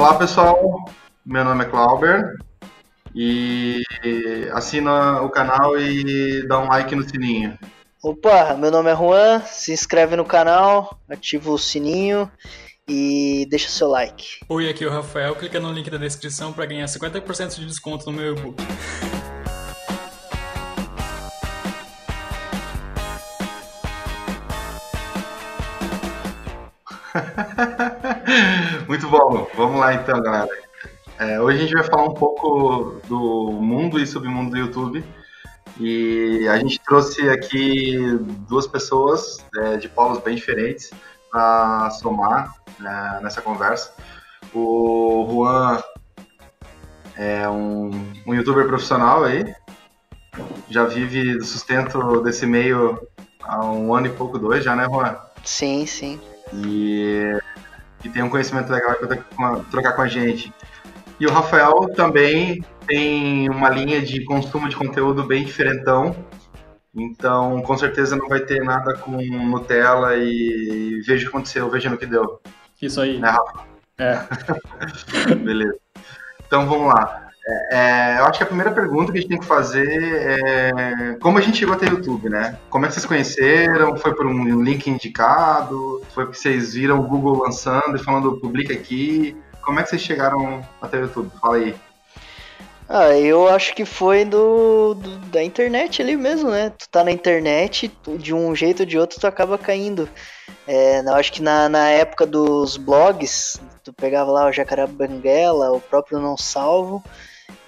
Olá pessoal, meu nome é Clauber e assina o canal e dá um like no sininho. Opa, meu nome é Juan, se inscreve no canal, ativa o sininho e deixa seu like. Oi, aqui é o Rafael, clica no link da descrição para ganhar 50% de desconto no meu e-book. Bom, vamos lá então, galera. É, hoje a gente vai falar um pouco do mundo e submundo do YouTube. E a gente trouxe aqui duas pessoas é, de polos bem diferentes para somar né, nessa conversa. O Juan é um, um youtuber profissional aí, já vive do sustento desse meio há um ano e pouco, dois já, né, Juan? Sim, sim. E, e tem um conhecimento legal para trocar com a gente. E o Rafael também tem uma linha de consumo de conteúdo bem diferentão. Então, com certeza não vai ter nada com Nutella e veja o que aconteceu, veja no que deu. Isso aí. Né, Rafa? É. Beleza. Então, vamos lá. É, eu acho que a primeira pergunta que a gente tem que fazer é como a gente chegou até o YouTube, né? Como é que vocês conheceram? Foi por um link indicado? Foi porque vocês viram o Google lançando e falando publica aqui? Como é que vocês chegaram até o YouTube? Fala aí. Ah, eu acho que foi do, do, da internet ali mesmo, né? Tu tá na internet, tu, de um jeito ou de outro tu acaba caindo. É, eu acho que na, na época dos blogs, tu pegava lá o Jacaré Banguela, o próprio Não Salvo,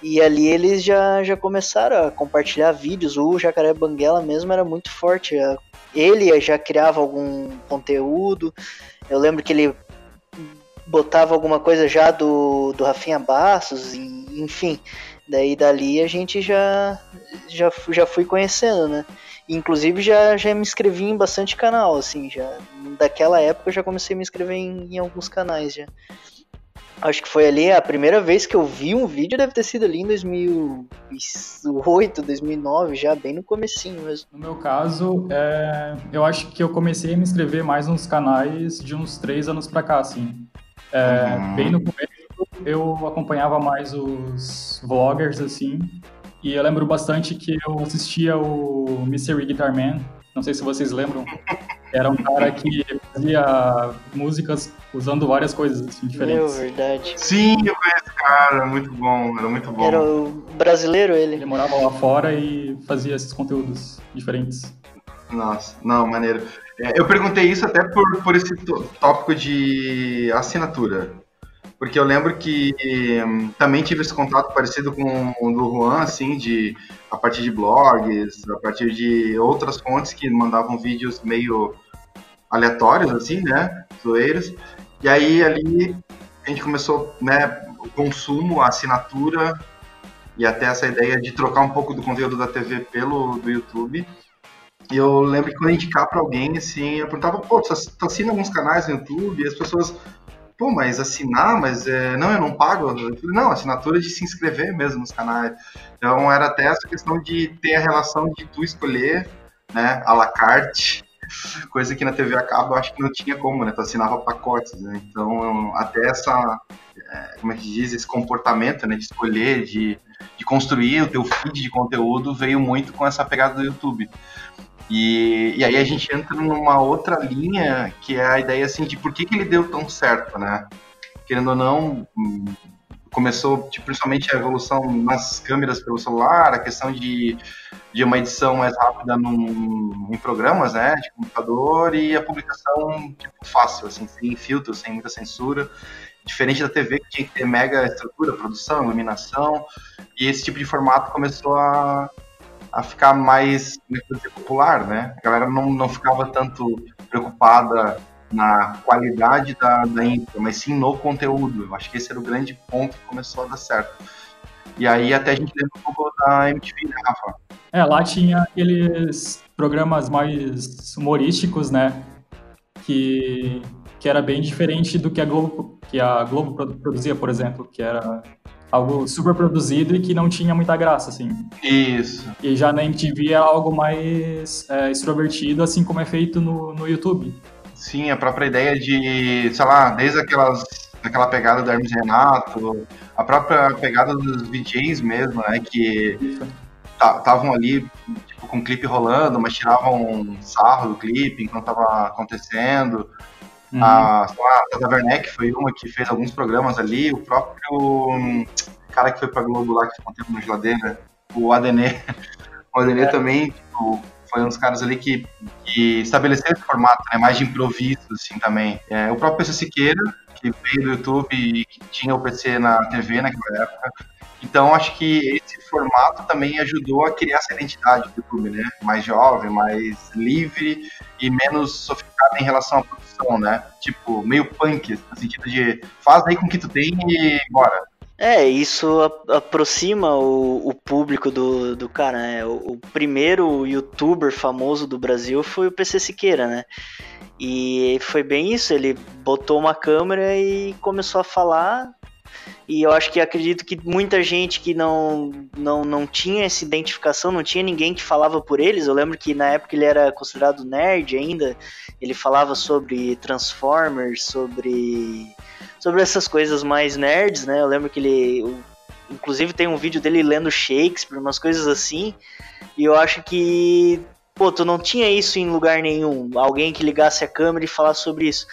e ali eles já, já começaram a compartilhar vídeos. O Jacaré Banguela mesmo era muito forte. Ele já criava algum conteúdo. Eu lembro que ele botava alguma coisa já do, do Rafinha Bastos, enfim. Daí dali a gente já, já, já fui conhecendo, né? Inclusive já, já me inscrevi em bastante canal, assim, já. Daquela época eu já comecei a me inscrever em, em alguns canais já. Acho que foi ali a primeira vez que eu vi um vídeo, deve ter sido ali em 2008, 2009, já bem no comecinho mesmo. No meu caso, é, eu acho que eu comecei a me inscrever mais nos canais de uns três anos pra cá, assim. É, uhum. Bem no começo eu acompanhava mais os vloggers, assim, e eu lembro bastante que eu assistia o Mystery Guitar Man, não sei se vocês lembram. Era um cara que fazia músicas usando várias coisas assim, diferentes. Meu, verdade. Sim, eu conheço esse cara, muito bom, era muito bom. Era o brasileiro ele. Ele morava lá fora e fazia esses conteúdos diferentes. Nossa, não, maneiro. É, eu perguntei isso até por, por esse tópico de assinatura. Porque eu lembro que hum, também tive esse contato parecido com o do Juan, assim, de a partir de blogs, a partir de outras fontes que mandavam vídeos meio aleatórios, assim, né? Zoeiros. E aí ali a gente começou, né, o consumo, a assinatura e até essa ideia de trocar um pouco do conteúdo da TV pelo do YouTube. E eu lembro que quando eu indicar para alguém, assim, eu perguntava, pô, tu assina alguns canais no YouTube? E as pessoas, pô, mas assinar, mas é, não, eu não pago. Eu falei, não, assinatura de se inscrever mesmo nos canais. Então era até essa questão de ter a relação de tu escolher, né, à la carte, coisa que na TV acaba eu acho que não tinha como, né, tu assinava pacotes, né, então até essa, é, como é que diz, esse comportamento, né, de escolher, de, de construir o teu feed de conteúdo veio muito com essa pegada do YouTube. E, e aí a gente entra numa outra linha que é a ideia assim de por que, que ele deu tão certo, né? Querendo ou não, começou tipo, principalmente a evolução nas câmeras pelo celular, a questão de, de uma edição mais rápida num, em programas, né, de computador e a publicação tipo, fácil, assim, sem filtro, sem muita censura, diferente da TV que tinha que ter mega estrutura, produção, iluminação, e esse tipo de formato começou a, a ficar mais popular, né? A galera não, não ficava tanto preocupada na qualidade da, da intro, mas sim no conteúdo. Eu acho que esse era o grande ponto que começou a dar certo. E aí até a gente lembra um pouco da MTV, né, Rafa? É, lá tinha aqueles programas mais humorísticos, né? Que, que era bem diferente do que a Globo, que a Globo produzia, por exemplo, que era algo super produzido e que não tinha muita graça, assim. Isso. E já na MTV é algo mais é, extrovertido, assim como é feito no, no YouTube. Sim, a própria ideia de, sei lá, desde aquelas naquela pegada do Hermes Renato, a própria pegada dos DJs mesmo, né? Que estavam ali tipo, com o clipe rolando, mas tiravam um sarro do clipe enquanto estava acontecendo. Uhum. A, a Tata Werneck foi uma que fez alguns programas ali, o próprio hum, cara que foi pra Globo lá, que ficou um tempo no geladeira, o Adenê. O Adenê é. também tipo, foi um dos caras ali que, que estabeleceu esse formato, né, mais de improviso, assim, também. É, o próprio PC Siqueira, que veio do YouTube e que tinha o PC na TV naquela época. Então, acho que esse formato também ajudou a criar essa identidade do YouTube, né? Mais jovem, mais livre e menos sofisticado em relação à produção, né? Tipo, meio punk, no sentido de faz aí com o que tu tem e bora. É, isso aproxima o, o público do, do cara, né? O, o, primeiro youtuber famoso do Brasil foi o PC Siqueira, né? E foi bem isso, ele botou uma câmera e começou a falar. E eu acho que acredito que muita gente que não, não, não tinha essa identificação, não tinha ninguém que falava por eles. Eu lembro que na época ele era considerado nerd ainda. Ele falava sobre Transformers, sobre sobre essas coisas mais nerds, né? Eu lembro que ele. Inclusive tem um vídeo dele lendo Shakespeare, umas coisas assim. E eu acho que. Pô, tu não tinha isso em lugar nenhum. Alguém que ligasse a câmera e falasse sobre isso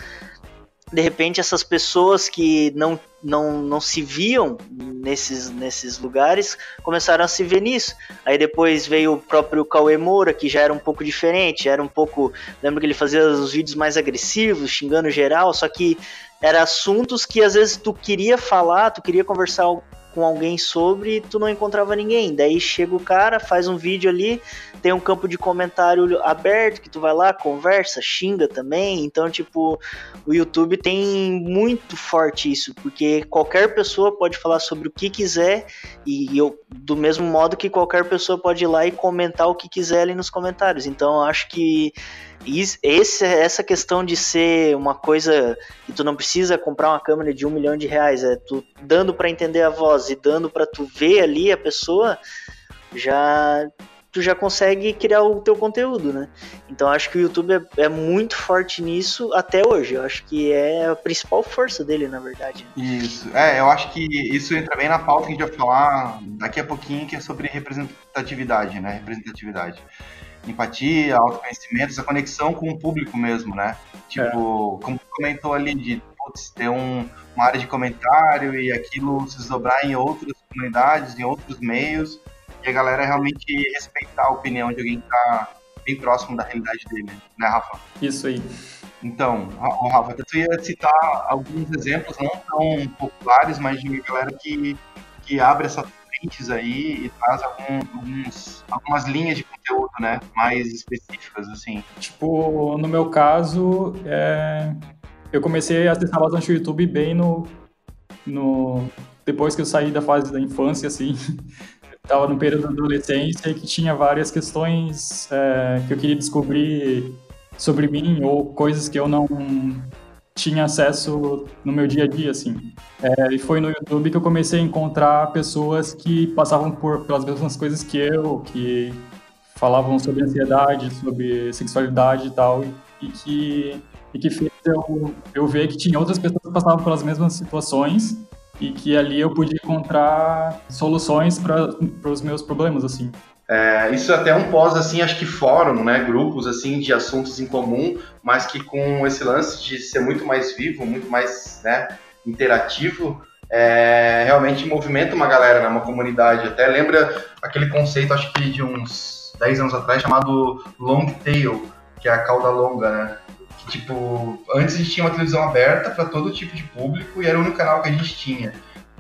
de repente essas pessoas que não, não, não se viam nesses, nesses lugares começaram a se ver nisso. Aí depois veio o próprio Cauê Moura, que já era um pouco diferente, era um pouco. Lembro que ele fazia os vídeos mais agressivos, xingando geral, só que eram assuntos que às vezes tu queria falar, tu queria conversar com alguém sobre e tu não encontrava ninguém. Daí chega o cara, faz um vídeo ali, tem um campo de comentário aberto que tu vai lá, conversa, xinga também. Então, tipo, o YouTube tem muito forte isso, porque qualquer pessoa pode falar sobre o que quiser e eu, do mesmo modo que qualquer pessoa pode ir lá e comentar o que quiser ali nos comentários. Então, acho que esse, essa questão de ser uma coisa que tu não precisa comprar uma câmera de um milhão de reais, é tu dando para entender a voz e dando para tu ver ali a pessoa, já tu já consegue criar o teu conteúdo, né? Então acho que o YouTube é, é, muito forte nisso até hoje. Eu acho que é a principal força dele, na verdade. Isso. É, eu acho que isso entra bem na pauta que a gente vai falar daqui a pouquinho, que é sobre representatividade, né? Representatividade empatia, autoconhecimento, essa conexão com o público mesmo, né? Tipo, é. como tu comentou ali, de putz, ter um, uma área de comentário e aquilo se desdobrar em outras comunidades, em outros meios, e a galera realmente respeitar a opinião de alguém que tá bem próximo da realidade dele, né, Rafa? Isso aí. Então, Rafa, tu ia citar alguns exemplos não tão populares, mas de galera que, que abre essa aí e traz algum, alguns, algumas linhas de conteúdo, né, mais específicas, assim. Tipo, no meu caso, é... eu comecei a acessar bastante o YouTube bem no, no... depois que eu saí da fase da infância, assim, estava no período da adolescência e que tinha várias questões é, que eu queria descobrir sobre mim ou coisas que eu não tinha acesso no meu dia a dia, assim. É, e foi no YouTube que eu comecei a encontrar pessoas que passavam por, pelas mesmas coisas que eu, que falavam sobre ansiedade, sobre sexualidade e tal, e, que, e que fez eu, eu ver que tinha outras pessoas que passavam pelas mesmas situações e que ali eu podia encontrar soluções para os meus problemas, assim. É, isso é até um pós, assim, acho que fórum, né? Grupos, assim, de assuntos em comum, mas que com esse lance de ser muito mais vivo, muito mais, né, interativo, é, realmente movimenta uma galera, né, uma comunidade. Até lembra aquele conceito, acho que de uns 10 anos atrás, chamado long tail, que é a cauda longa, né? Que, tipo, antes a gente tinha uma televisão aberta para todo tipo de público e era o único canal que a gente tinha.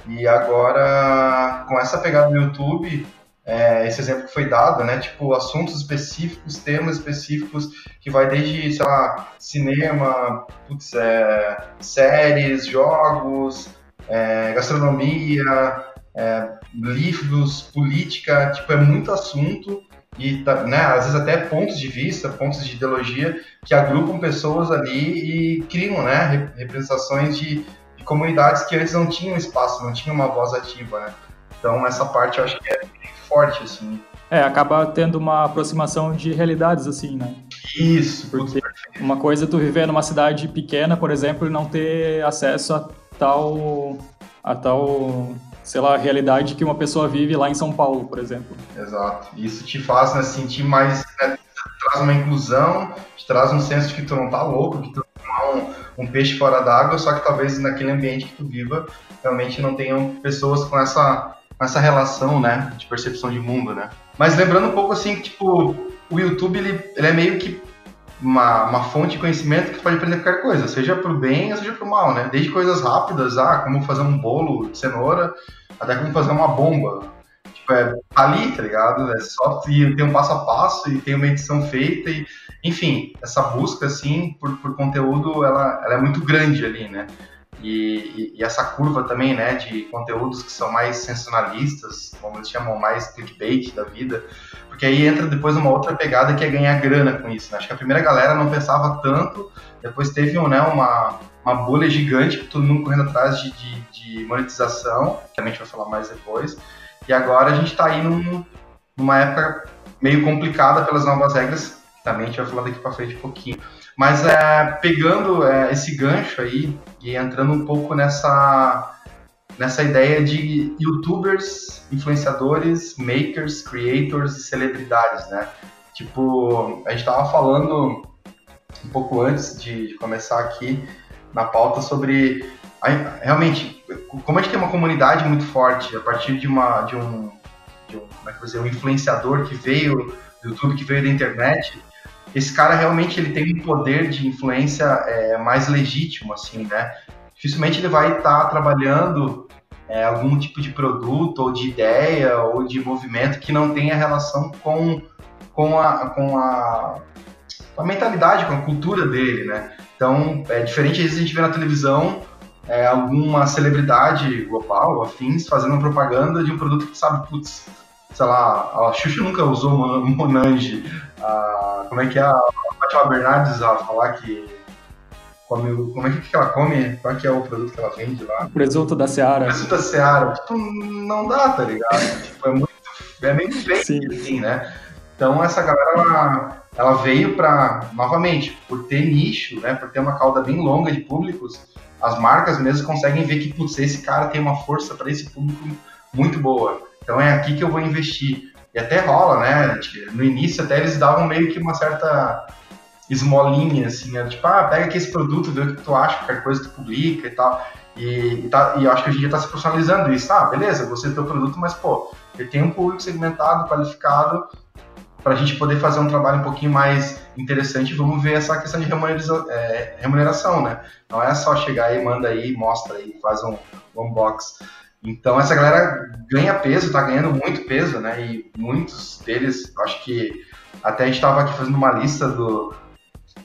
E agora, com essa pegada do YouTube, é, esse exemplo que foi dado, né? Tipo, assuntos específicos, temas específicos, que vai desde, sei lá, cinema, putz, é, séries, jogos, é, gastronomia, é, livros, política, tipo, é muito assunto e, tá, né, às vezes até pontos de vista, pontos de ideologia que agrupam pessoas ali e criam, né, representações de, de comunidades que antes não tinham espaço, não tinham uma voz ativa, né? Então, essa parte eu acho que é forte, assim. É, acaba tendo uma aproximação de realidades, assim, né? Isso, porque uma coisa é tu viver numa cidade pequena, por exemplo, e não ter acesso a tal, a tal, sei lá, realidade que uma pessoa vive lá em São Paulo, por exemplo. Exato. Isso te faz né, sentir mais, né, traz uma inclusão, te traz um senso de que tu não tá louco, que tu não é um, um peixe fora d'água, só que talvez naquele ambiente que tu viva realmente não tenham pessoas com essa, com essa relação, né, de percepção de mundo, né. Mas lembrando um pouco assim que, tipo, o YouTube, ele, ele é meio que uma, uma fonte de conhecimento que tu pode aprender qualquer coisa, seja pro bem ou seja pro mal, né? Desde coisas rápidas, ah, como fazer um bolo de cenoura, até como fazer uma bomba. Tipo, é ali, tá ligado? É só ter um passo a passo e tem uma edição feita e, enfim, essa busca, assim, por, por conteúdo, ela, ela é muito grande ali, né? E, e, essa curva também, né, de conteúdos que são mais sensacionalistas, como eles chamam, mais clickbait da vida, porque aí entra depois uma outra pegada que é ganhar grana com isso. Né? Acho que a primeira galera não pensava tanto, depois teve né, uma, uma bolha gigante, todo mundo correndo atrás de, de, de monetização, que a gente vai falar mais depois, e agora a gente está aí num, numa época meio complicada pelas novas regras, que também a gente vai falar daqui para frente um pouquinho. Mas é, pegando é, esse gancho aí e entrando um pouco nessa nessa ideia de youtubers, influenciadores, makers, creators e celebridades, né? Tipo, a gente tava falando um pouco antes de, de começar aqui na pauta sobre a, realmente como a gente tem uma comunidade muito forte a partir de uma de um, de um como é que dizer, um influenciador que veio do YouTube, que veio da internet, esse cara realmente ele tem um poder de influência é, mais legítimo, assim, né? Dificilmente ele vai estar tá trabalhando é, algum tipo de produto ou de ideia ou de movimento que não tenha relação com, com, a, com a, a mentalidade, com a cultura dele, né? Então, é diferente às vezes a gente vê na televisão é, alguma celebridade global, afins, fazendo propaganda de um produto que sabe, putz, sei lá, a Xuxa nunca usou Monange, a, como é que é a Fátima Bernardes a falar que come, como é que ela come, qual é que é o produto que ela vende lá? Presunto da Seara. Presunto da Seara, tipo, não dá, tá ligado? tipo, é muito, é meio feio, assim, né? Então essa galera, ela, ela veio para novamente, por ter nicho, né, por ter uma cauda bem longa de públicos, as marcas mesmo conseguem ver que, putz, esse cara tem uma força para esse público muito boa. Então é aqui que eu vou investir. E até rola, né? No início até eles davam meio que uma certa esmolinha, assim, né? tipo, ah, pega aqui esse produto, vê o que tu acha, qualquer coisa tu publica e tal. E, e, tá, e eu acho que hoje em dia está se profissionalizando isso. Ah, beleza, você tem o produto, mas, pô, ele tem um público segmentado, qualificado, para a gente poder fazer um trabalho um pouquinho mais interessante. Vamos ver essa questão de é, remuneração, né? Não é só chegar e manda aí, mostra aí, faz um, um unbox. Então essa galera ganha peso, tá ganhando muito peso, né? E muitos deles, acho que até a gente estava aqui fazendo uma lista do,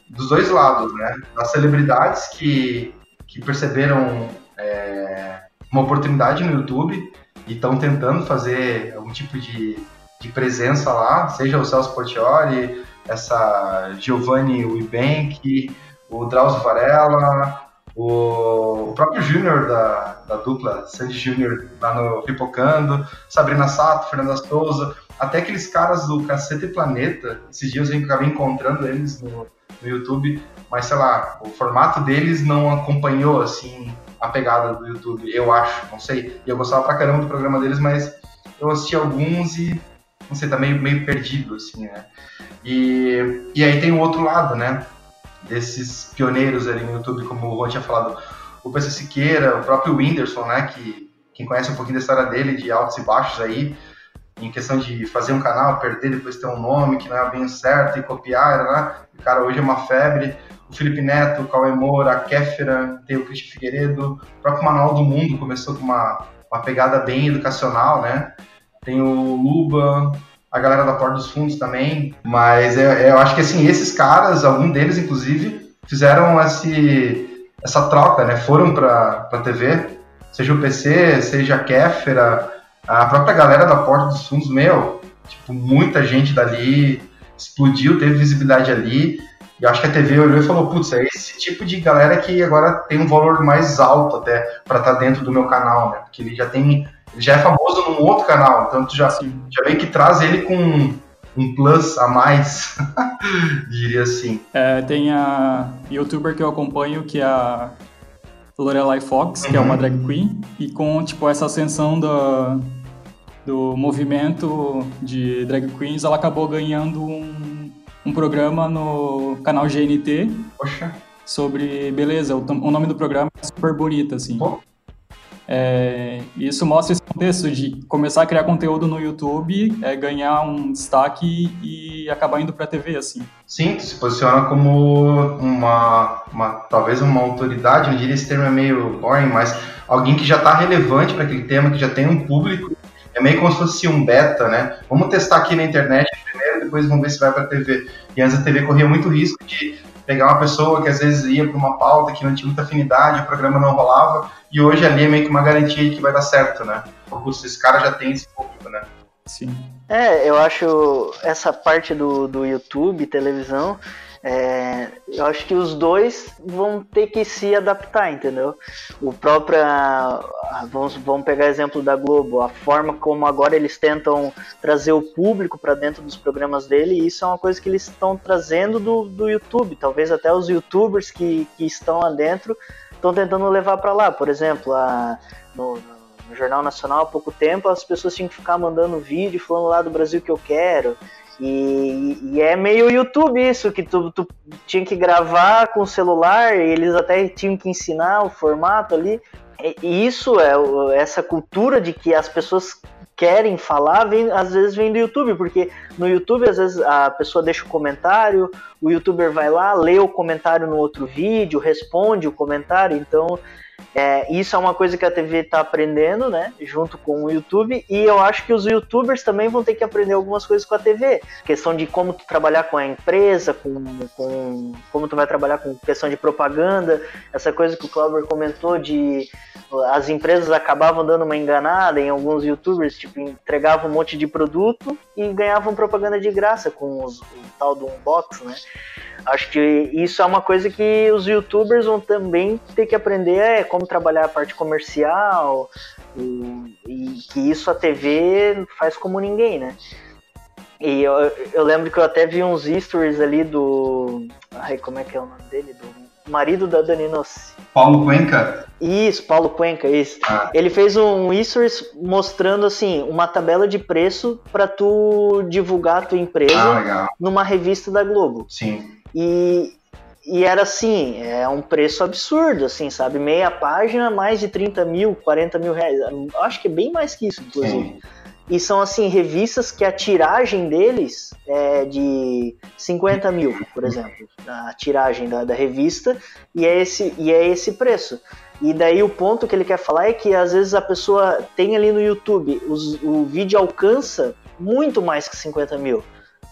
dos dois lados, né? Das celebridades que, que perceberam é, uma oportunidade no YouTube e estão tentando fazer algum tipo de, de presença lá, seja o Celso Portioli, essa Giovanni Wibank, o Drauzio Varela, o, próprio Júnior da, da dupla, Sandy Júnior lá no Pipocando, Sabrina Sato, Fernanda Souza, até aqueles caras do Cacete Planeta, esses dias eu acabei encontrando eles no, no YouTube, mas sei lá, o formato deles não acompanhou assim a pegada do YouTube, eu acho, não sei. E eu gostava pra caramba do programa deles, mas eu assisti alguns e não sei, tá meio, meio perdido, assim, né? E, e aí tem o outro lado, né? Desses pioneiros ali no YouTube, como o Juan tinha falado, o PC Siqueira, o próprio Whindersson, né, que quem conhece um pouquinho da história dele, de altos e baixos aí, em questão de fazer um canal, perder, depois ter um nome que não é bem certo e copiar, né? O cara hoje é uma febre. O Felipe Neto, o Cauê Moura, a Kéfera, tem o Cristian Figueiredo, o próprio Manual do Mundo começou com uma, uma pegada bem educacional, né? Tem o Luba, a galera da Porta dos Fundos também, mas eu, eu acho que assim, esses caras, algum deles inclusive, fizeram esse, essa troca, né? Foram para a TV, seja o PC, seja a Kéfera, a própria galera da Porta dos Fundos, meu, tipo, muita gente dali explodiu, teve visibilidade ali. E acho que a TV olhou e falou: putz, é esse tipo de galera que agora tem um valor mais alto até para estar tá dentro do meu canal, né? Porque ele já tem já é famoso num outro canal, então tu já, já vem que traz ele com um plus a mais, diria assim. É, tem a youtuber que eu acompanho que é a Lorelai Fox, uhum. que é uma uhum. drag queen, e com tipo essa ascensão da, do movimento de drag queens, ela acabou ganhando um, um programa no canal GNT Poxa. sobre beleza. O, o, nome do programa é super bonito, assim. Pô. É, isso mostra esse contexto de começar a criar conteúdo no YouTube, é, ganhar um destaque e acabar indo para a TV, assim. Sim, se posiciona como uma, uma, talvez uma autoridade, não diria esse termo é meio boring, mas alguém que já está relevante para aquele tema, que já tem um público, é meio como se fosse um beta, né? Vamos testar aqui na internet primeiro, depois vamos ver se vai para a TV. E antes a TV corria muito risco de pegar uma pessoa que às vezes ia para uma pauta que não tinha muita afinidade, o programa não rolava, e hoje ali é meio que uma garantia de que vai dar certo, né? Porque esse cara já tem esse público, né? Sim. É, eu acho essa parte do, do YouTube, televisão, é, eu acho que os dois vão ter que se adaptar, entendeu? O próprio. Vamos, vamos pegar exemplo da Globo, a forma como agora eles tentam trazer o público para dentro dos programas dele, isso é uma coisa que eles estão trazendo do, do YouTube. Talvez até os youtubers que, que estão lá dentro estão tentando levar para lá. Por exemplo, a, no, no Jornal Nacional há pouco tempo as pessoas tinham que ficar mandando vídeo falando lá do Brasil que eu quero. E, e, é meio YouTube isso, que tu, tu tinha que gravar com o celular, e eles até tinham que ensinar o formato ali. E isso é essa cultura de que as pessoas querem falar, vem, às vezes vem do YouTube, porque no YouTube às vezes a pessoa deixa o comentário, o youtuber vai lá, lê o comentário no outro vídeo, responde o comentário, então é, isso é uma coisa que a TV está aprendendo, né? Junto com o YouTube. E eu acho que os YouTubers também vão ter que aprender algumas coisas com a TV. Questão de como tu trabalhar com a empresa, com, com como tu vai trabalhar com questão de propaganda. Essa coisa que o Clauber comentou de as empresas acabavam dando uma enganada em alguns YouTubers, tipo, entregavam um monte de produto e ganhavam propaganda de graça com os, o tal do unbox, né? Acho que isso é uma coisa que os youtubers vão também ter que aprender é como trabalhar a parte comercial e, e que isso a TV faz como ninguém, né? E eu, eu lembro que eu até vi uns stories ali do. Ai, como é que é o nome dele? Do marido da Dani Nossi. Paulo Cuenca? Isso, Paulo Cuenca, isso. Ah. Ele fez um stories mostrando assim uma tabela de preço para tu divulgar a tua empresa ah, numa revista da Globo. Sim. E, e era assim, é um preço absurdo, assim, sabe? Meia página, mais de 30 mil, 40 mil reais. Acho que é bem mais que isso, inclusive. Sim. E são, assim, revistas que a tiragem deles é de 50 mil, por exemplo. A tiragem da, da revista, e é, esse, e é esse preço. E daí o ponto que ele quer falar é que às vezes a pessoa tem ali no YouTube, os, o vídeo alcança muito mais que 50 mil.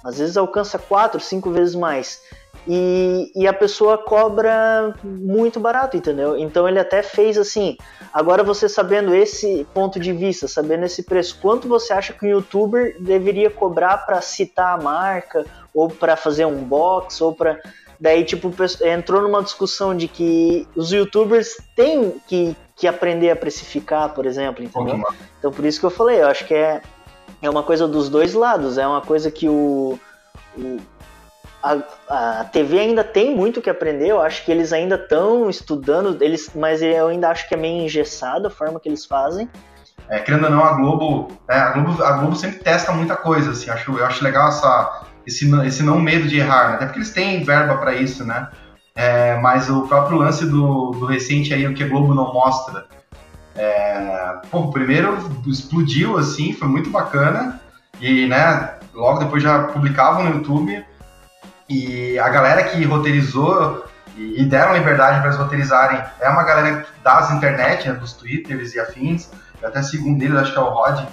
Às vezes alcança 4, 5 vezes mais. E, e, a pessoa cobra muito barato, entendeu? Então ele até fez assim. Agora você sabendo esse ponto de vista, sabendo esse preço, quanto você acha que um youtuber deveria cobrar para citar a marca, ou para fazer um box, ou para. Daí, tipo, entrou numa discussão de que os youtubers têm que, que aprender a precificar, por exemplo, entendeu? Uhum. Então por isso que eu falei, eu acho que é, é uma coisa dos dois lados, é uma coisa que o, o a, a TV ainda tem muito que aprender, eu acho que eles ainda estão estudando, eles, mas eu ainda acho que é meio engessado a forma que eles fazem. É, querendo ou não, a Globo, né, a Globo, a Globo sempre testa muita coisa, assim, acho, eu acho legal essa, esse, esse não medo de errar, né, até porque eles têm verba para isso, né, é, mas o próprio lance do, do recente aí, o que a Globo não mostra, é, pô, primeiro explodiu, assim, foi muito bacana, e, né, logo depois já publicavam no YouTube, e a galera que roteirizou e, deram liberdade para eles roteirizarem é uma galera das internet, né, dos twitters e afins. Eu até sigo um deles, acho que é o Rod.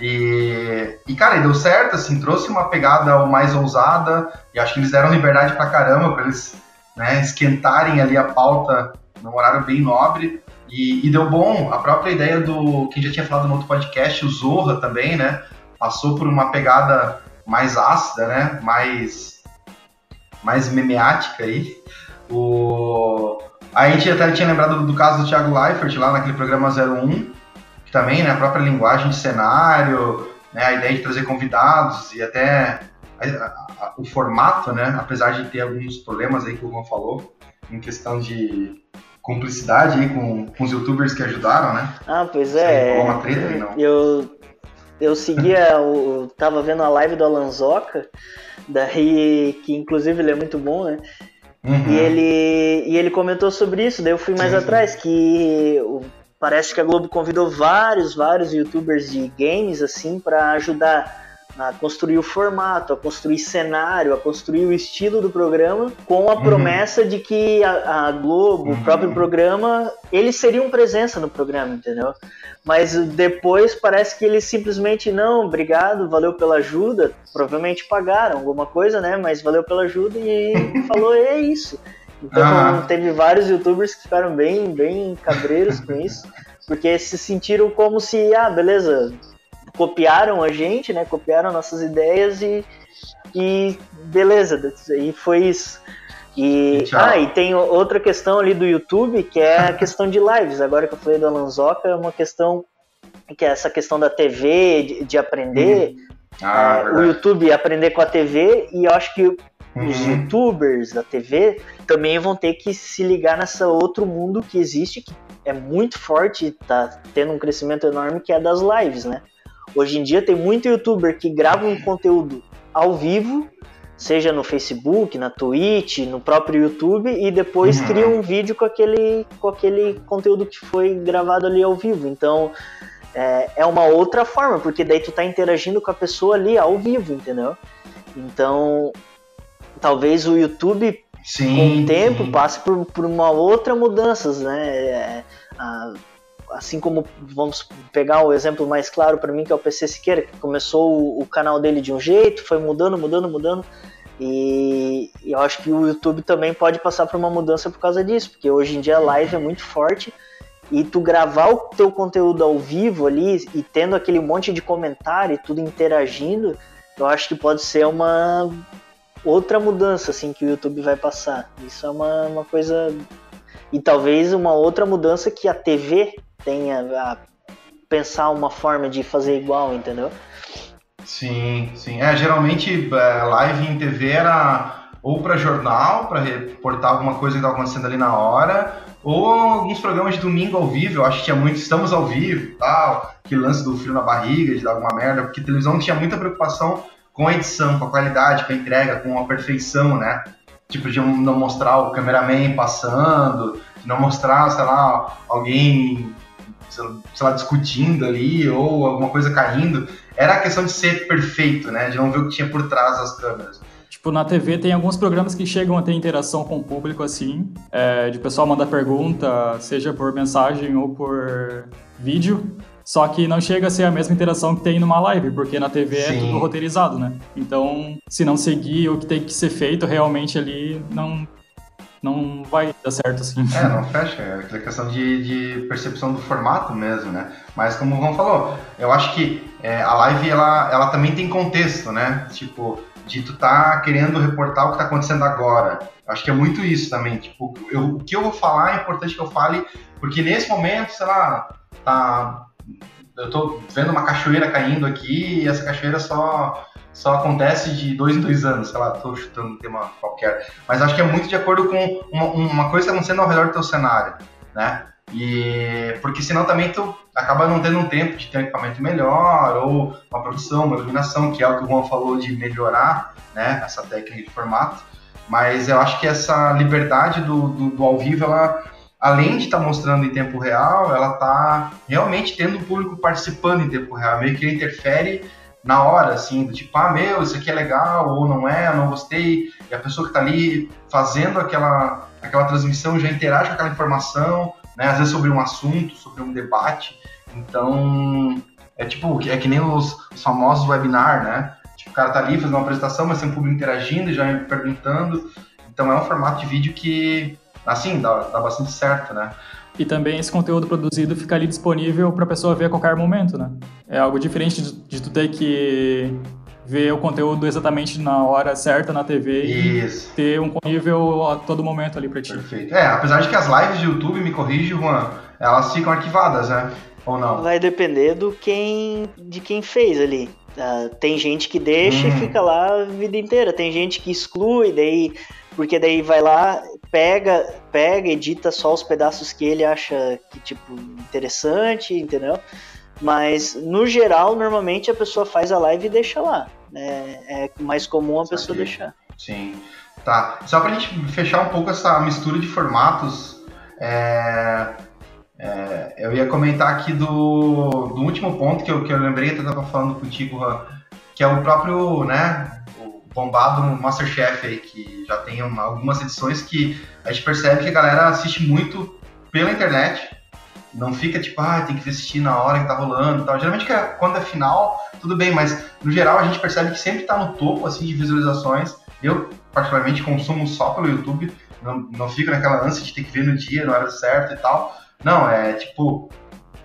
E, e cara, deu certo, assim, trouxe uma pegada mais ousada e acho que eles deram liberdade pra caramba para eles né, esquentarem ali a pauta num horário bem nobre. E, e, deu bom. A própria ideia do. Quem já tinha falado no outro podcast, o Zorra também, né? Passou por uma pegada mais ácida, né? Mais mais memeática aí. O... A gente até tinha lembrado do, caso do Thiago Leifert lá naquele programa 01, que também, né, a própria linguagem de cenário, né, a ideia de trazer convidados e até a, a, o formato, né, apesar de ter alguns problemas aí que o Juan falou, em questão de cumplicidade aí com, com os youtubers que ajudaram, né? Ah, pois é. Uma treta não. Eu, eu seguia, o, tava vendo a live do Alanzoca, daí, que inclusive ele é muito bom, né? Uhum. E, ele, e ele comentou sobre isso, daí eu fui mais sim, atrás, sim. que parece que a Globo convidou vários, vários youtubers de games, assim, para ajudar a construir o formato, a construir cenário, a construir o estilo do programa, com a uhum. promessa de que a, a Globo, uhum. o próprio programa, eles seriam presença no programa, entendeu? Mas depois parece que eles simplesmente não, obrigado, valeu pela ajuda, provavelmente pagaram alguma coisa, né? Mas valeu pela ajuda e falou, é isso. Então uhum. teve vários youtubers que ficaram bem, bem cabreiros com isso, porque se sentiram como se, ah, beleza, copiaram a gente, né? Copiaram nossas ideias e, e beleza, e foi isso. E, ah, e tem outra questão ali do YouTube, que é a questão de lives. Agora que eu falei do Alanzoca, é uma questão que é essa questão da TV, de, de aprender. Uhum. Ah, é, o YouTube aprender com a TV, e eu acho que uhum. os youtubers da TV também vão ter que se ligar nessa outro mundo que existe, que é muito forte, tá tendo um crescimento enorme, que é das lives, né? Hoje em dia tem muito youtuber que grava um conteúdo ao vivo, seja no Facebook, na Twitch, no próprio YouTube, e depois uhum. cria um vídeo com aquele, com aquele conteúdo que foi gravado ali ao vivo. Então é, é uma outra forma, porque daí tu tá interagindo com a pessoa ali ao vivo, entendeu? Então talvez o YouTube sim, com o tempo sim. passe por, por uma outra mudanças, né? É, a, assim como vamos pegar o exemplo mais claro para mim que é o PC Siqueira, que começou o, canal dele de um jeito, foi mudando, mudando, mudando. E, e, eu acho que o YouTube também pode passar por uma mudança por causa disso, porque hoje em dia a live é muito forte e tu gravar o teu conteúdo ao vivo ali e tendo aquele monte de comentário e tudo interagindo, eu acho que pode ser uma outra mudança assim que o YouTube vai passar. Isso é uma, uma coisa e talvez uma outra mudança que a TV tenha a pensar uma forma de fazer igual, entendeu? Sim, sim. É, geralmente é, live em TV era ou para jornal, para reportar alguma coisa que estava acontecendo ali na hora, ou alguns programas de domingo ao vivo. Eu acho que tinha muito estamos ao vivo, tal, que lance do frio na barriga, de dar alguma merda, porque televisão tinha muita preocupação com a edição, com a qualidade, com a entrega, com a perfeição, né? Tipo, de não mostrar o cameraman passando, de não mostrar, sei lá, alguém sei lá, discutindo ali ou alguma coisa caindo. Era a questão de ser perfeito, né? De não ver o que tinha por trás das câmeras. Tipo, na TV tem alguns programas que chegam a ter interação com o público, assim, é, de pessoal mandar pergunta, seja por mensagem ou por vídeo. Só que não chega a ser a mesma interação que tem numa live, porque na TV Sim. é tudo roteirizado, né? Então, se não seguir o que tem que ser feito realmente ali, não não vai dar certo assim. É, não fecha. É aquela questão de, de percepção do formato mesmo, né? Mas como o Ron falou, eu acho que é, a live ela, ela também tem contexto, né? Tipo, de tu tá querendo reportar o que tá acontecendo agora. Acho que é muito isso também. Tipo, eu, o que eu vou falar é importante que eu fale, porque nesse momento, sei lá, tá. Eu tô vendo uma cachoeira caindo aqui e essa cachoeira só só acontece de dois em dois anos, sei lá, tô chutando um tema qualquer. Mas acho que é muito de acordo com uma, uma coisa que está acontecendo ao redor do teu cenário, né? E porque senão também tu acaba não tendo um tempo de ter um equipamento melhor, ou uma produção, uma iluminação, que é o que o Juan falou de melhorar, né? Essa técnica de formato. Mas eu acho que essa liberdade do, do, do ao vivo, ela, além de estar tá mostrando em tempo real, ela está realmente tendo o público participando em tempo real, meio que interfere na hora, assim, do tipo, ah, meu, isso aqui é legal, ou não é, não gostei, e a pessoa que está ali fazendo aquela, aquela transmissão já interage com aquela informação, né, às vezes sobre um assunto, sobre um debate, então, é tipo, é que nem os, os famosos webinar, né, tipo, o cara tá ali fazendo uma apresentação, mas tem um público interagindo, já perguntando, então é um formato de vídeo que, assim, dá, dá bastante certo, né. E também esse conteúdo produzido fica ali disponível para a pessoa ver a qualquer momento, né? É algo diferente de, de tu ter que ver o conteúdo exatamente na hora certa na TV Isso. e ter um nível a todo momento ali para ti. Perfeito. É, apesar de que as lives de YouTube, me corrige, Juan, elas ficam arquivadas, né? Ou não? Vai depender do quem, de quem fez ali. Uh, tem gente que deixa hum. e fica lá a vida inteira. Tem gente que exclui, daí porque daí vai lá, pega, pega, edita só os pedaços que ele acha que tipo interessante, entendeu? Mas no geral, normalmente a pessoa faz a live e deixa lá. É, é mais comum a pessoa deixar. Sim. Tá. Só pra gente fechar um pouco essa mistura de formatos, é, é, eu ia comentar aqui do, do último ponto que eu, que eu lembrei, até tava falando contigo, que é o próprio, né, o bombado Masterchef aí, que já tem uma, algumas edições que a gente percebe que a galera assiste muito pela internet, não fica tipo, ah, tem que assistir na hora que tá rolando e tal. Geralmente é, quando é final, tudo bem, mas no geral a gente percebe que sempre tá no topo assim de visualizações. Eu, particularmente, consumo só pelo YouTube, não, não fico naquela ânsia de ter que ver no dia, na hora certa e tal. Não, é tipo,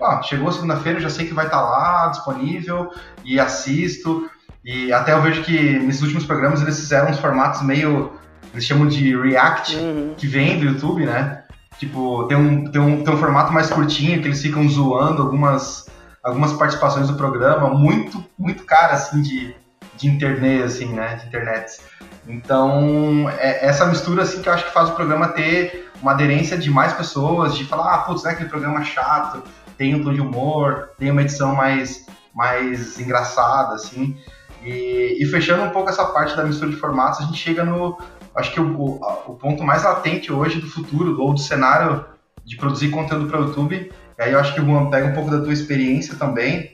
ah, chegou segunda-feira, já sei que vai estar tá lá disponível e assisto. E até eu vejo que nesses últimos programas eles fizeram uns formatos meio. Eles chamam de React, uhum. que vem do YouTube, né? Tipo, tem um, tem, um, tem um formato mais curtinho que eles ficam zoando algumas, algumas participações do programa, muito, muito cara, assim, de, de internet, assim, né? De internet. Então, é essa mistura, assim, que eu acho que faz o programa ter uma aderência de mais pessoas, de falar, ah, putz, né, aquele programa chato, tem um tom de humor, tem uma edição mais, mais engraçada, assim. E, e, fechando um pouco essa parte da mistura de formatos, a gente chega no. Acho que o, o, o ponto mais latente hoje do futuro, ou do cenário de produzir conteúdo para o YouTube, e aí eu acho que o Juan pega um pouco da tua experiência também,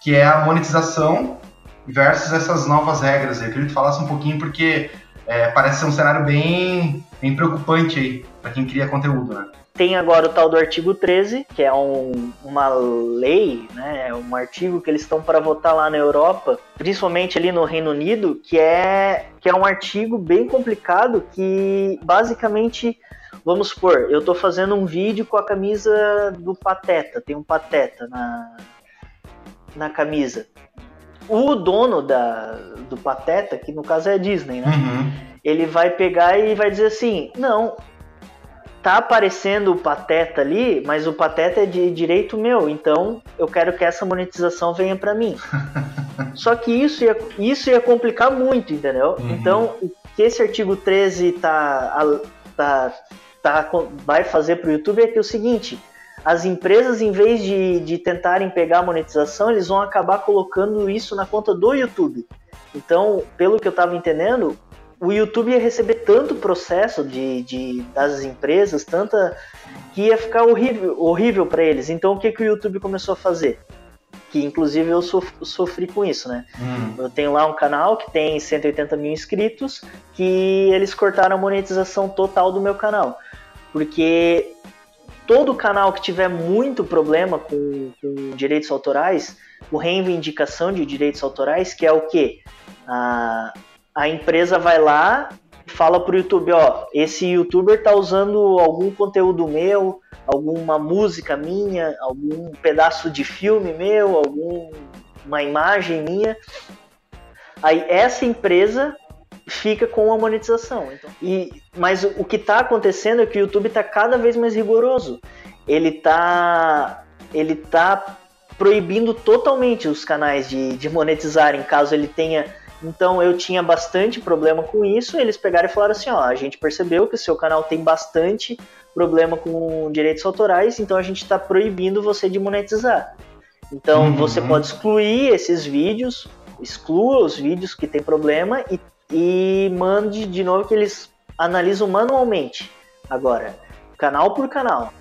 que é a monetização versus essas novas regras. Eu queria que tu falasse um pouquinho, porque é, parece ser um cenário bem, bem preocupante aí para quem cria conteúdo, né? Tem agora o tal do artigo 13, que é um, uma lei, né, um artigo que eles estão para votar lá na Europa, principalmente ali no Reino Unido, que é, que é um artigo bem complicado que basicamente vamos supor, eu estou fazendo um vídeo com a camisa do Pateta, tem um Pateta na, na camisa o dono da, do Pateta, que no caso é a Disney, né? Uhum. Ele vai pegar e vai dizer assim: não, tá aparecendo o Pateta ali, mas o Pateta é de direito meu, então eu quero que essa monetização venha para mim. Só que isso ia, isso ia complicar muito, entendeu? Uhum. Então, o que esse artigo 13 tá, tá, tá, vai fazer para o YouTube é que é o seguinte as empresas, em vez de, de tentarem pegar a monetização, eles vão acabar colocando isso na conta do YouTube. Então, pelo que eu estava entendendo, o YouTube ia receber tanto processo de, de das empresas, tanta que ia ficar horrível, horrível para eles. Então, o que, que o YouTube começou a fazer? Que inclusive eu sofri com isso, né? Hum. Eu tenho lá um canal que tem 180 mil inscritos, que eles cortaram a monetização total do meu canal. Porque todo canal que tiver muito problema com, com direitos autorais, com reivindicação de direitos autorais, que é o que? A, a empresa vai lá, fala pro YouTube, ó, esse youtuber tá usando algum conteúdo meu, alguma música minha, algum pedaço de filme meu, alguma imagem minha. Aí essa empresa fica com a monetização. Então. E, mas o que está acontecendo é que o YouTube está cada vez mais rigoroso. Ele está ele tá proibindo totalmente os canais de, de monetizarem, caso ele tenha. Então eu tinha bastante problema com isso. Eles pegaram e falaram assim: ó, a gente percebeu que o seu canal tem bastante problema com direitos autorais, então a gente está proibindo você de monetizar. Então uhum. você pode excluir esses vídeos, exclua os vídeos que tem problema e e mande de novo que eles analisam manualmente agora, canal por canal,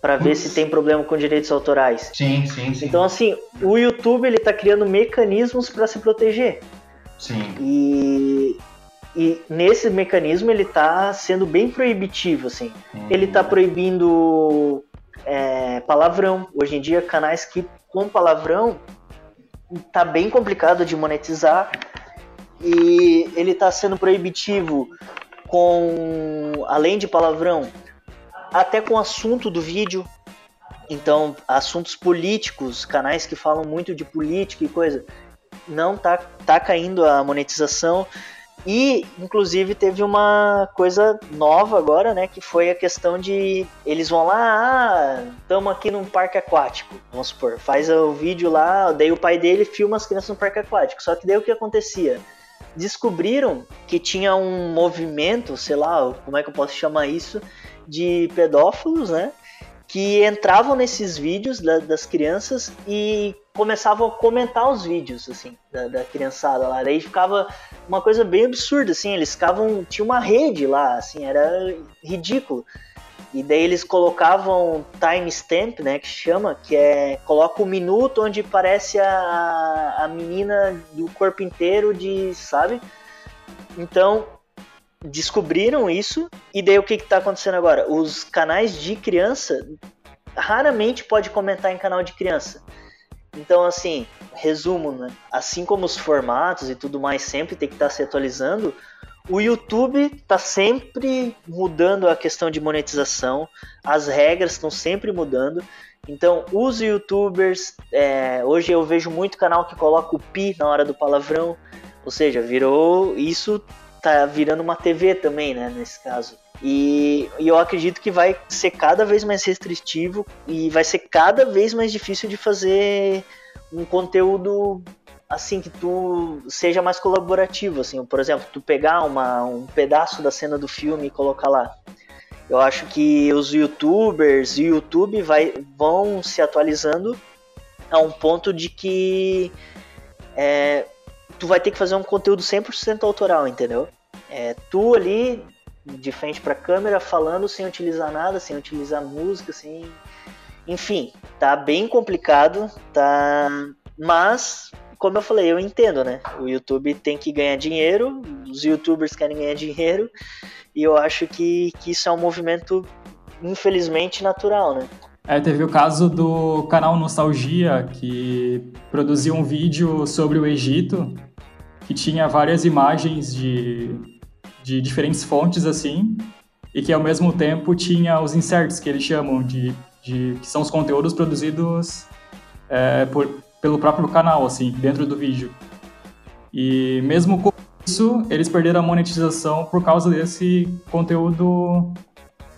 para ver se tem problema com direitos autorais. Sim, sim, sim. Então assim, o YouTube ele tá criando mecanismos para se proteger. Sim. E e nesse mecanismo ele tá sendo bem proibitivo, assim. Hum. Ele tá proibindo é, palavrão. Hoje em dia, canais que com palavrão tá bem complicado de monetizar e ele está sendo proibitivo com, além de palavrão, até com assunto do vídeo. Então, assuntos políticos, canais que falam muito de política e coisa, não tá, tá caindo a monetização. E, inclusive, teve uma coisa nova agora, né? Que foi a questão de eles vão lá, ah, estamos aqui num parque aquático, vamos supor, faz o vídeo lá, daí o pai dele filma as crianças no parque aquático. Só que daí o que acontecia? Descobriram que tinha um movimento, sei lá, como é que eu posso chamar isso, de pedófilos, né? Que entravam nesses vídeos da, das crianças e começavam a comentar os vídeos, assim, da, da, criançada lá. Daí ficava uma coisa bem absurda, assim, eles ficavam. Tinha uma rede lá, assim, era ridículo. E daí eles colocavam timestamp, né, que chama, que é coloca o minuto onde parece a, a menina do corpo inteiro de, sabe? Então, descobriram isso e daí o que está acontecendo agora? Os canais de criança raramente pode comentar em canal de criança. Então, assim, resumo, né? Assim como os formatos e tudo mais sempre tem que estar tá se atualizando, o YouTube está sempre mudando a questão de monetização, as regras estão sempre mudando. Então, os YouTubers, é, hoje eu vejo muito canal que coloca o pi na hora do palavrão, ou seja, virou isso tá virando uma TV também, né, nesse caso. E, e, eu acredito que vai ser cada vez mais restritivo e vai ser cada vez mais difícil de fazer um conteúdo assim que tu seja mais colaborativo, assim, por exemplo, tu pegar uma, um pedaço da cena do filme e colocar lá. Eu acho que os YouTubers e YouTube vai, vão se atualizando a um ponto de que é, tu vai ter que fazer um conteúdo 100% autoral, entendeu? É, tu ali de frente para a câmera falando sem utilizar nada, sem utilizar música, sem enfim, tá bem complicado, tá mas como eu falei, eu entendo, né? O YouTube tem que ganhar dinheiro, os youtubers querem ganhar dinheiro, e eu acho que, que isso é um movimento, infelizmente, natural, né? É, teve o caso do canal Nostalgia, que produziu um vídeo sobre o Egito, que tinha várias imagens de, de diferentes fontes, assim, e que ao mesmo tempo tinha os inserts, que eles chamam de, de que são os conteúdos produzidos é, por, pelo próprio canal, assim, dentro do vídeo. E mesmo com isso, eles perderam a monetização por causa desse conteúdo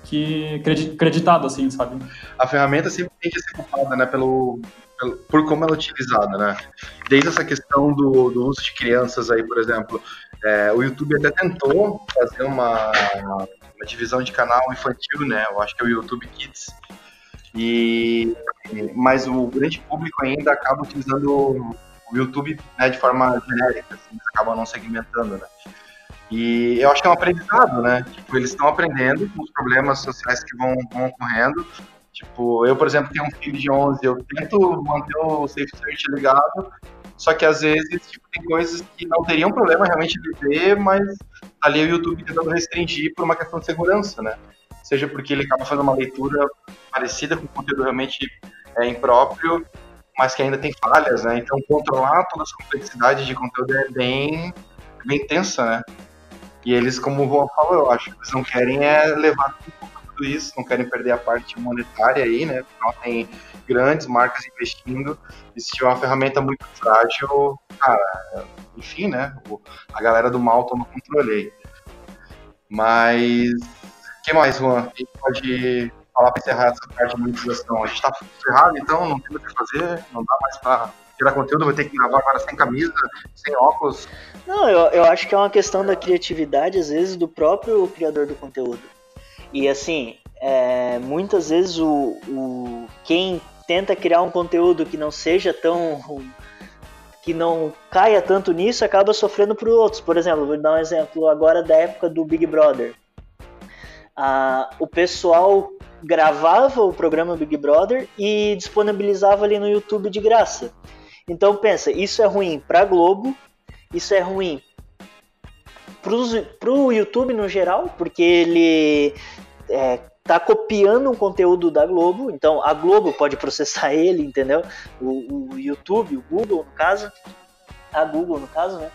que creditado, assim, sabe? A ferramenta sempre tem que ser culpada, né, pelo, pelo, por como ela é utilizada, né? Desde essa questão do, do uso de crianças aí, por exemplo, é, o YouTube até tentou fazer uma, uma divisão de canal infantil, né? Eu acho que é o YouTube Kids, e, mas o grande público ainda acaba utilizando o YouTube né, de forma genérica, assim, não segmentando, né? E eu acho que é um aprendizado, né? Tipo, eles estão aprendendo com os problemas sociais que vão, vão ocorrendo. Tipo, eu, por exemplo, tenho um filho de 11, eu tento manter o Safe Search ligado, só que às vezes tipo, tem coisas que não teriam problema realmente de ver, mas ali o YouTube tentando restringir por uma questão de segurança, né? Seja porque ele acaba fazendo uma leitura parecida com conteúdo realmente é, impróprio, mas que ainda tem falhas, né? Então controlar toda essa complexidade de conteúdo é bem, bem tensa, né? E eles, como o Juan falou, eu acho eles não querem é levar tudo isso, não querem perder a parte monetária aí, né? Afinal, tem grandes marcas investindo, e se tiver uma ferramenta muito frágil, cara, enfim, né? A galera do mal toma controle aí. Mas que mais, Juan? A gente pode falar para encerrar essa parte de monetização? A gente está ferrado, então não tem o que fazer, não dá mais para tirar conteúdo, vai ter que gravar agora sem camisa, sem óculos. Não, eu, eu acho que é uma questão da criatividade, às vezes, do próprio criador do conteúdo. E assim, é, muitas vezes o, o quem tenta criar um conteúdo que não seja tão que não caia tanto nisso acaba sofrendo por outros. Por exemplo, vou dar um exemplo agora da época do Big Brother ah, o pessoal gravava o programa Big Brother e disponibilizava ali no YouTube de graça. Então pensa, isso é ruim para Globo, isso é ruim para o YouTube no geral, porque ele é, tá copiando um conteúdo da Globo, então a Globo pode processar ele, entendeu? O, o YouTube, o Google no caso, a Google no caso, né?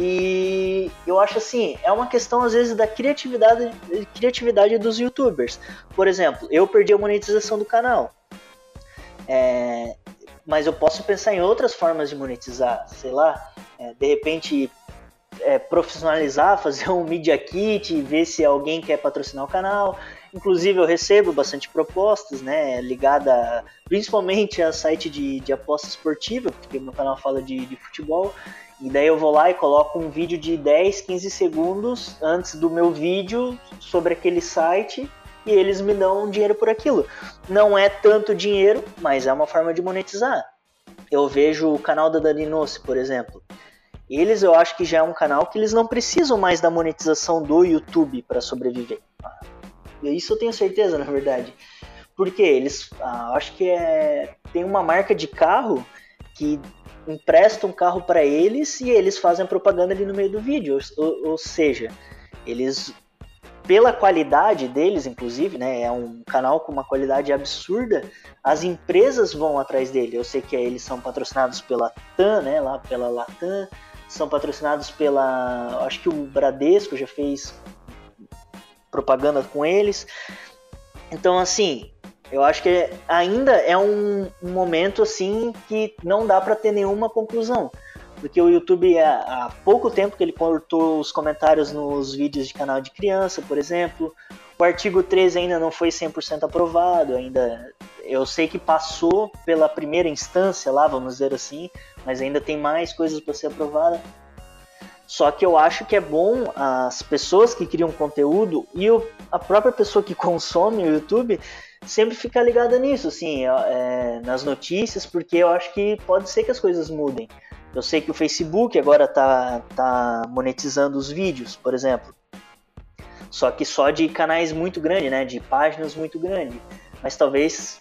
E eu acho assim, é uma questão às vezes da criatividade, criatividade dos youtubers. Por exemplo, eu perdi a monetização do canal. É, mas eu posso pensar em outras formas de monetizar, sei lá, é, de repente é, profissionalizar, fazer um media kit, ver se alguém quer patrocinar o canal. Inclusive eu recebo bastante propostas, né, ligada principalmente a site de, de aposta esportiva, porque meu canal fala de, de futebol. E daí eu vou lá e coloco um vídeo de 10, 15 segundos antes do meu vídeo sobre aquele site e eles me dão dinheiro por aquilo. Não é tanto dinheiro, mas é uma forma de monetizar. Eu vejo o canal da Dani Nossi, por exemplo. Eles eu acho que já é um canal que eles não precisam mais da monetização do YouTube para sobreviver. Isso eu tenho certeza, na verdade. Porque eles, ah, acho que é, tem uma marca de carro que empresta um carro para eles e eles fazem propaganda ali no meio do vídeo. Ou, ou, seja, eles, pela qualidade deles, inclusive, né, é um canal com uma qualidade absurda, as empresas vão atrás dele. Eu sei que eles são patrocinados pela TAM, né, lá pela Latam, são patrocinados pela. Acho que o Bradesco já fez propaganda com eles. Então, assim, eu acho que ainda é um, um momento assim que não dá para ter nenhuma conclusão. Porque o YouTube, há pouco tempo que ele cortou os comentários nos vídeos de canal de criança, por exemplo. O artigo 13 ainda não foi 100% aprovado, ainda eu sei que passou pela primeira instância lá, vamos dizer assim, mas ainda tem mais coisas para ser aprovada. Só que eu acho que é bom as pessoas que criam conteúdo e a própria pessoa que consome o YouTube sempre ficar ligada nisso, assim, é, nas notícias, porque eu acho que pode ser que as coisas mudem. Eu sei que o Facebook agora tá, tá monetizando os vídeos, por exemplo. Só que só de canais muito grandes, né? De páginas muito grandes. Mas talvez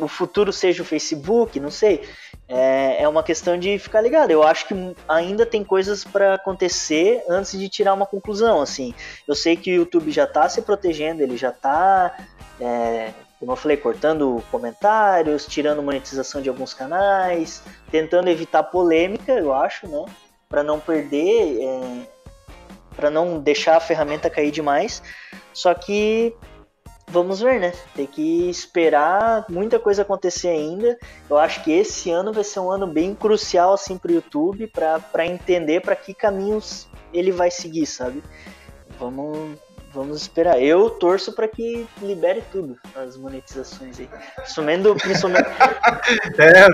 o futuro seja o Facebook, não sei. É, é uma questão de ficar ligado. Eu acho que ainda tem coisas para acontecer antes de tirar uma conclusão. Assim, eu sei que o YouTube já está se protegendo, ele já está, é, como eu falei, cortando comentários, tirando monetização de alguns canais, tentando evitar polêmica, eu acho, né? Para não perder, é, para não deixar a ferramenta cair demais. Só que vamos ver, né? Tem que esperar muita coisa acontecer ainda. Eu acho que esse ano vai ser um ano bem crucial assim para o YouTube para entender para que caminhos ele vai seguir, sabe? Vamos vamos esperar. Eu torço para que libere tudo as monetizações aí. Principalmente, principalmente... é,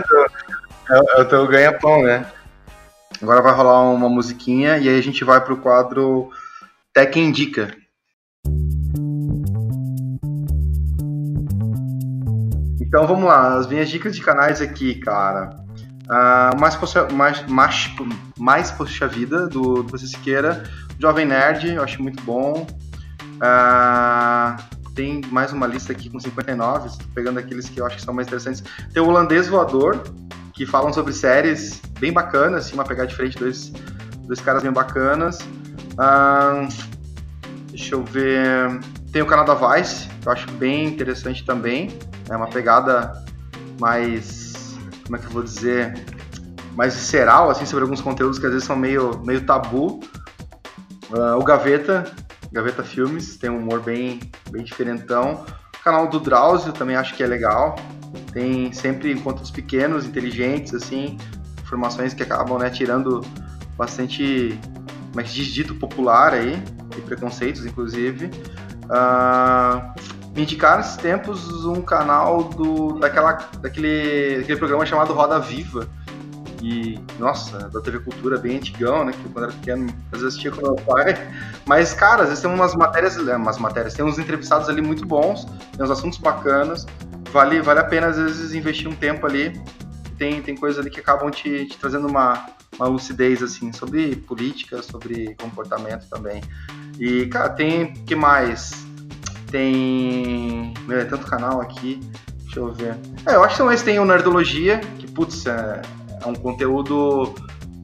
é, o teu ganha-pão, né? Agora vai rolar uma musiquinha e aí a gente vai pro quadro Tech Indica. Então vamos lá, as minhas dicas de canais aqui, cara. Uh, mais, poxa, mais, mais, mais Poxa Vida, do, do Você Siqueira. Jovem Nerd, eu acho muito bom. Uh, tem mais uma lista aqui com 59, estou pegando aqueles que eu acho que são mais interessantes. Tem o Holandês Voador, que falam sobre séries bem bacanas, assim, uma pegada diferente, dois, dois caras bem bacanas. Uh, deixa eu ver. Tem o canal da Vice, que eu acho bem interessante também. É uma pegada mais, como é que eu vou dizer, mais visceral, assim, sobre alguns conteúdos que às vezes são meio, meio tabu. Uh, o Gaveta, Gaveta Filmes, tem um humor bem, bem diferentão. O canal do Drauzio também acho que é legal. Tem sempre encontros pequenos, inteligentes, assim, informações que acabam, né, tirando bastante, como é que diz, dito popular aí, e preconceitos, inclusive. Uh, me indicaram esses tempos um canal do, daquela, daquele, daquele programa chamado Roda Viva. E, nossa, da TV Cultura bem antigão, né? Que quando era pequeno, às vezes assistia com meu pai. Mas, cara, às vezes tem umas matérias, é, umas matérias, tem uns entrevistados ali muito bons, tem uns assuntos bacanas. Vale, vale a pena, às vezes, investir um tempo ali. Tem, tem coisas ali que acabam te, te trazendo uma, uma lucidez, assim, sobre política, sobre comportamento também. E, cara, tem que mais? Tem. Meu, é tanto canal aqui. Deixa eu ver. É, eu acho que também tem o Nerdologia, que, putz, é, é um conteúdo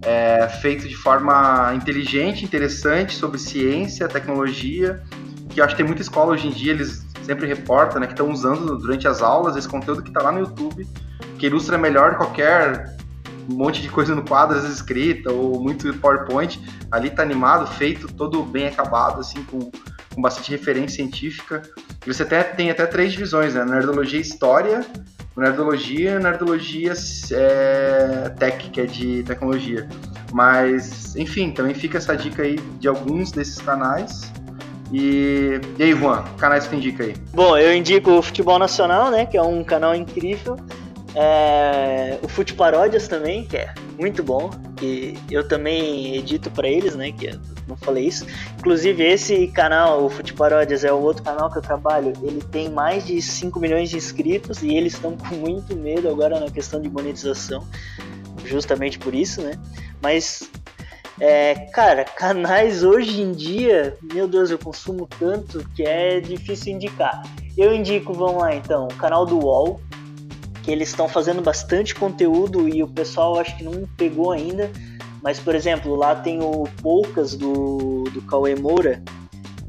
é, feito de forma inteligente, interessante, sobre ciência, tecnologia, que eu acho que tem muita escola hoje em dia, eles sempre reportam, né, que estão usando durante as aulas esse conteúdo que está lá no YouTube, que ilustra melhor qualquer monte de coisa no quadro, às vezes escrita, ou muito PowerPoint. Ali está animado, feito, todo bem acabado, assim, com com bastante referência científica. E você até, tem até três divisões, né? Nerdologia História, Nerdologia e Nerdologia é, Tech, que é de tecnologia. Mas, enfim, também fica essa dica aí de alguns desses canais. E, e aí, Juan, canais que indica aí? Bom, eu indico o Futebol Nacional, né? Que é um canal incrível. É, o Fute Paródias também, que é muito bom, que eu também edito para eles, né? Que não falei isso. Inclusive, esse canal, o Fute Paródias, é o outro canal que eu trabalho. Ele tem mais de 5 milhões de inscritos e eles estão com muito medo agora na questão de monetização, justamente por isso, né? Mas é, cara, canais hoje em dia, meu Deus, eu consumo tanto que é difícil indicar. Eu indico, vamos lá então, o canal do UOL, que eles estão fazendo bastante conteúdo e o pessoal acho que não pegou ainda. Mas, por exemplo, lá tem o Poucas do, do Cauê Moura,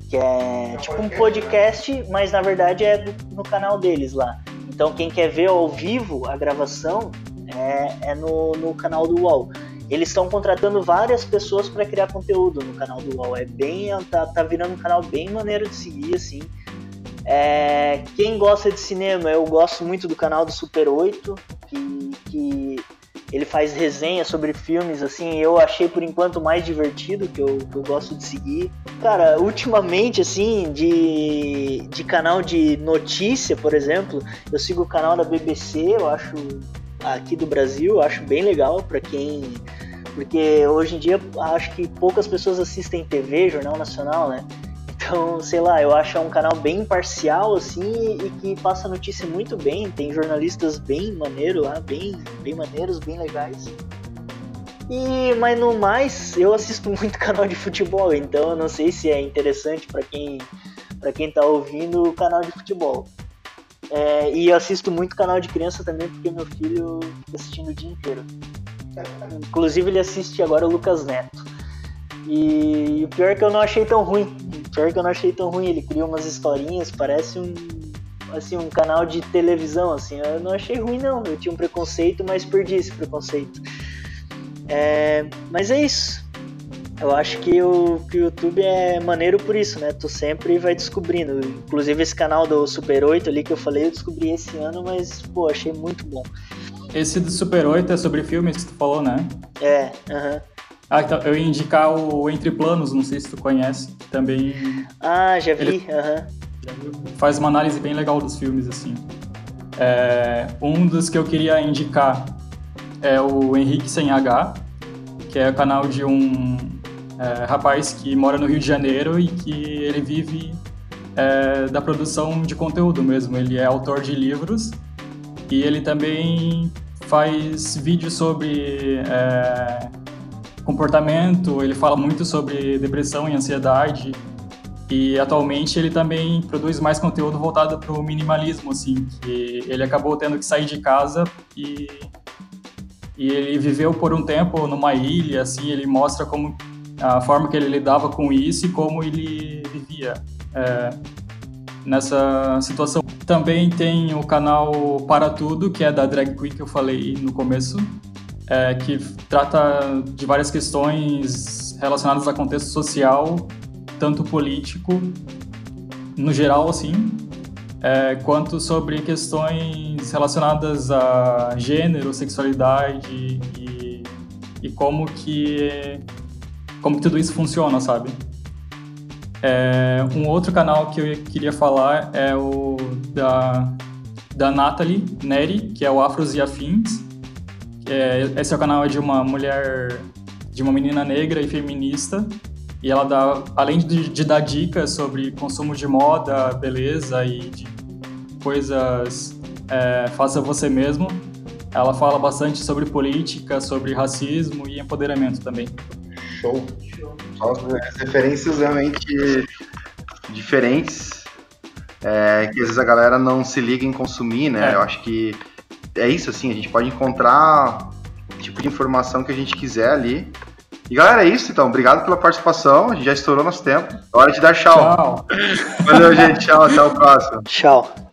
que é tipo um podcast, mas na verdade é no canal deles lá. Então, quem quer ver ao vivo a gravação é, é no, no canal do UOL. Eles estão contratando várias pessoas para criar conteúdo no canal do UOL. É bem, tá, tá virando um canal bem maneiro de seguir, assim. É, quem gosta de cinema, eu gosto muito do canal do Super 8, que, que ele faz resenha sobre filmes, assim, eu achei por enquanto mais divertido, que eu, que eu gosto de seguir. Cara, ultimamente, assim, de, de canal de notícia, por exemplo, eu sigo o canal da BBC, eu acho, aqui do Brasil, eu acho bem legal para quem. Porque hoje em dia acho que poucas pessoas assistem TV, Jornal Nacional, né? Então, sei lá, eu acho é um canal bem imparcial, assim, e que passa notícia muito bem. Tem jornalistas bem maneiros lá, bem, bem maneiros, bem legais. E, mas no mais, eu assisto muito canal de futebol, então eu não sei se é interessante para quem para quem tá ouvindo o canal de futebol. É, e eu assisto muito canal de criança também, porque meu filho fica assistindo o dia inteiro. Inclusive ele assiste agora o Lucas Neto. E o pior é que eu não achei tão ruim. Pior que eu não achei tão ruim. Ele cria umas historinhas, parece um assim um canal de televisão assim. Eu não achei ruim não. Eu tinha um preconceito, mas perdi esse preconceito. É, mas é isso. Eu acho que o, que o YouTube é maneiro por isso, né? Tu sempre vai descobrindo. Inclusive esse canal do Super 8 ali que eu falei, eu descobri esse ano, mas pô, achei muito bom. Esse do Super 8 é sobre filmes que tu falou, né? É, aham. Uh -huh. Ah, então, eu ia indicar o Entre Planos, não sei se tu conhece, também... Ah, já vi, aham. Faz uma análise bem legal dos filmes, assim. É, um dos que eu queria indicar é o Henrique Sem H, que é o canal de um é, rapaz que mora no Rio de Janeiro e que ele vive é, da produção de conteúdo mesmo. Ele é autor de livros e ele também faz vídeos sobre é, comportamento, ele fala muito sobre depressão e ansiedade. E atualmente ele também produz mais conteúdo voltado para o minimalismo, assim, que ele acabou tendo que sair de casa e, e ele viveu por um tempo numa ilha, assim, ele mostra como a forma que ele lidava com isso e como ele vivia é, nessa situação. Também tem o canal Para Tudo, que é da Drag Queen que eu falei no começo, é, que trata de várias questões relacionadas a contexto social, tanto político, no geral, assim, é, quanto sobre questões relacionadas a gênero, sexualidade e, e como que como que tudo isso funciona, sabe? É, um outro canal que eu queria falar é o da, da Natalie Neri, que é o Afros e Afins, é, esse é o canal de uma mulher, de uma menina negra e feminista. E ela dá, além de, de dar dicas sobre consumo de moda, beleza e de coisas é, faça você mesmo, ela fala bastante sobre política, sobre racismo e empoderamento também. Show. Show. referências realmente diferentes, é, que às vezes a galera não se liga em consumir, né? É. Eu acho que é isso, assim, a gente pode encontrar o tipo de informação que a gente quiser ali. E galera, é isso então. Obrigado pela participação. A gente já estourou nosso tempo. Hora de dar tchau. Tchau. Valeu, gente. Tchau. Até o próximo. Tchau.